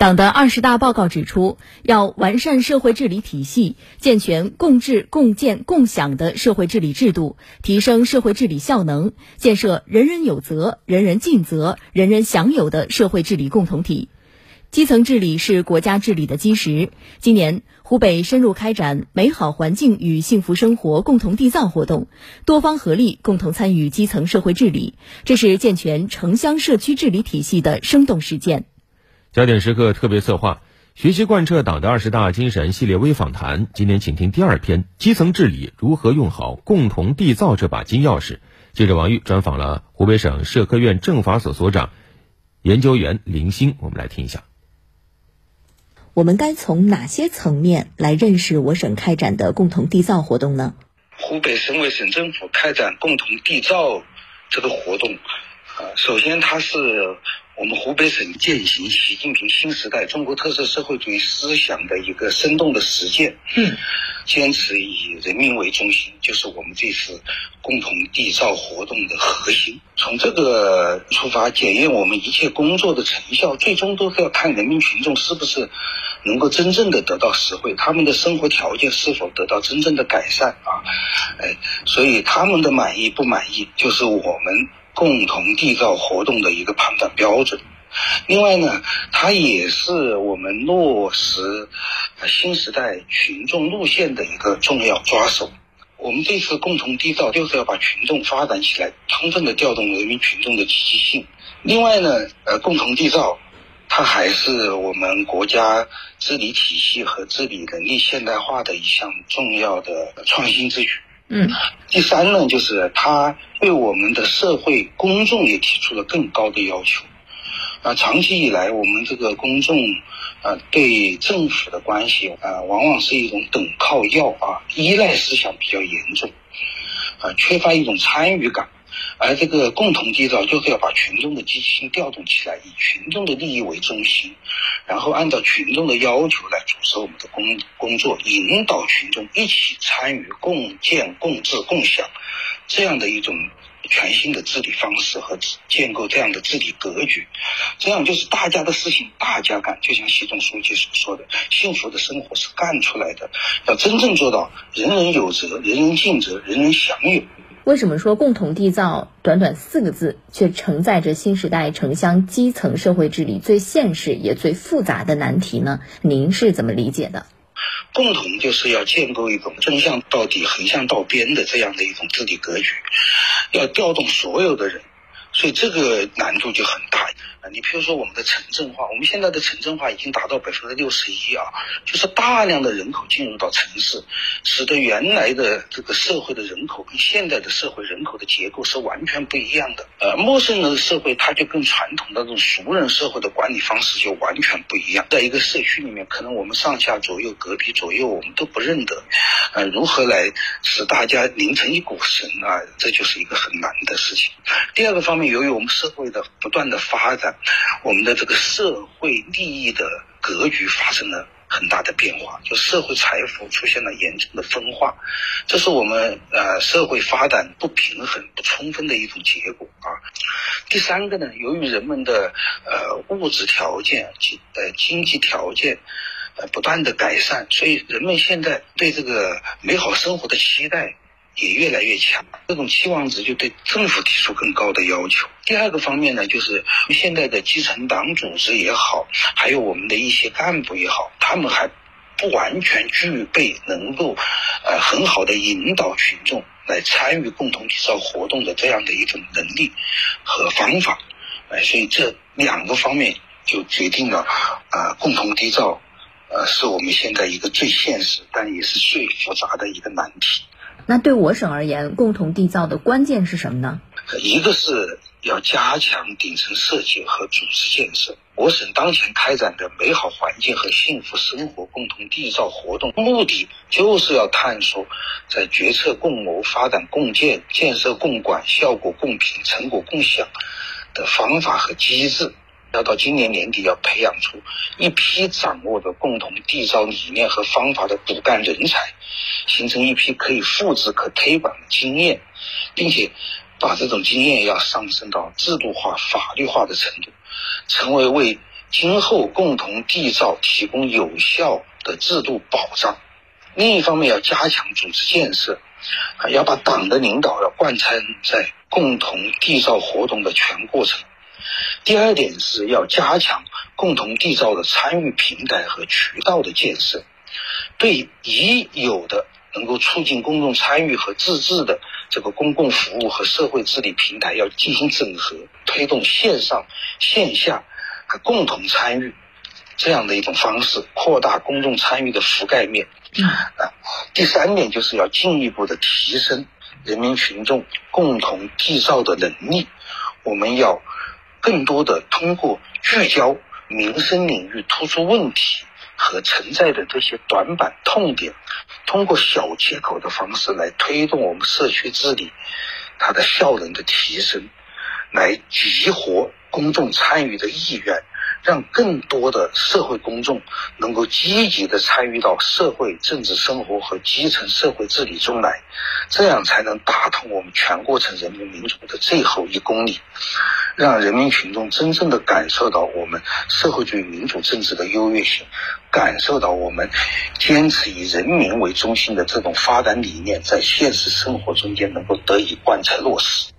党的二十大报告指出，要完善社会治理体系，健全共治共建共享的社会治理制度，提升社会治理效能，建设人人有责、人人尽责、人人享有的社会治理共同体。基层治理是国家治理的基石。今年，湖北深入开展美好环境与幸福生活共同缔造活动，多方合力，共同参与基层社会治理，这是健全城乡社区治理体系的生动实践。焦点时刻特别策划，学习贯彻党的二十大精神系列微访谈。今天请听第二篇：基层治理如何用好共同缔造这把金钥匙。记者王玉专访了湖北省社科院政法所所长、研究员林星，我们来听一下。我们该从哪些层面来认识我省开展的共同缔造活动呢？湖北省委省政府开展共同缔造这个活动，呃，首先它是。我们湖北省践行习近平新时代中国特色社会主义思想的一个生动的实践，嗯，坚持以人民为中心，就是我们这次共同缔造活动的核心。从这个出发，检验我们一切工作的成效，最终都是要看人民群众是不是能够真正的得到实惠，他们的生活条件是否得到真正的改善啊？哎，所以他们的满意不满意，就是我们。共同缔造活动的一个判断标准。另外呢，它也是我们落实新时代群众路线的一个重要抓手。我们这次共同缔造就是要把群众发展起来，充分的调动人民群众的积极性。另外呢，呃，共同缔造它还是我们国家治理体系和治理能力现代化的一项重要的创新之举。嗯，第三呢，就是它对我们的社会公众也提出了更高的要求。啊，长期以来，我们这个公众啊，对政府的关系啊，往往是一种等靠要啊，依赖思想比较严重，啊，缺乏一种参与感。而这个共同缔造就是要把群众的积极性调动起来，以群众的利益为中心，然后按照群众的要求来组织我们的工工作，引导群众一起参与共建、共治、共享这样的一种全新的治理方式和建构这样的治理格局，这样就是大家的事情大家干，就像习总书记所说的，幸福的生活是干出来的，要真正做到人人有责、人人尽责、人人享有。为什么说共同缔造短短四个字，却承载着新时代城乡基层社会治理最现实也最复杂的难题呢？您是怎么理解的？共同就是要建构一种真向到底、横向到边的这样的一种治理格局，要调动所有的人，所以这个难度就很大。啊，你比如说我们的城镇化，我们现在的城镇化已经达到百分之六十一啊，就是大量的人口进入到城市，使得原来的这个社会的人口跟现在的社会人口的结构是完全不一样的。呃，陌生人的社会，它就跟传统的那种熟人社会的管理方式就完全不一样。在一个社区里面，可能我们上下左右、隔壁左右我们都不认得，呃，如何来使大家拧成一股绳啊？这就是一个很难的事情。第二个方面，由于我们社会的不断的发展。我们的这个社会利益的格局发生了很大的变化，就社会财富出现了严重的分化，这是我们呃社会发展不平衡、不充分的一种结果啊。第三个呢，由于人们的呃物质条件、经呃经济条件呃不断的改善，所以人们现在对这个美好生活的期待。也越来越强，这种期望值就对政府提出更高的要求。第二个方面呢，就是现在的基层党组织也好，还有我们的一些干部也好，他们还不完全具备能够呃很好的引导群众来参与共同缔造活动的这样的一种能力和方法。哎，所以这两个方面就决定了啊，共同缔造呃是我们现在一个最现实，但也是最复杂的一个难题。那对我省而言，共同缔造的关键是什么呢？一个是要加强顶层设计和组织建设。我省当前开展的美好环境和幸福生活共同缔造活动，目的就是要探索在决策共谋、发展共建、建设共管、效果共评、成果共享的方法和机制。要到今年年底，要培养出一批掌握着共同缔造理念和方法的骨干人才，形成一批可以复制、可推广的经验，并且把这种经验要上升到制度化、法律化的程度，成为为今后共同缔造提供有效的制度保障。另一方面，要加强组织建设，啊，要把党的领导要贯穿在共同缔造活动的全过程。第二点是要加强共同缔造的参与平台和渠道的建设，对已有的能够促进公众参与和自治的这个公共服务和社会治理平台要进行整合，推动线上线下共同参与这样的一种方式，扩大公众参与的覆盖面。啊，第三点就是要进一步的提升人民群众共同缔造的能力，我们要更多的通过聚焦民生领域突出问题和存在的这些短板痛点，通过小切口的方式来推动我们社区治理它的效能的提升，来激活公众参与的意愿。让更多的社会公众能够积极的参与到社会政治生活和基层社会治理中来，这样才能打通我们全过程人民民主的最后一公里，让人民群众真正的感受到我们社会主义民主政治的优越性，感受到我们坚持以人民为中心的这种发展理念在现实生活中间能够得以贯彻落实。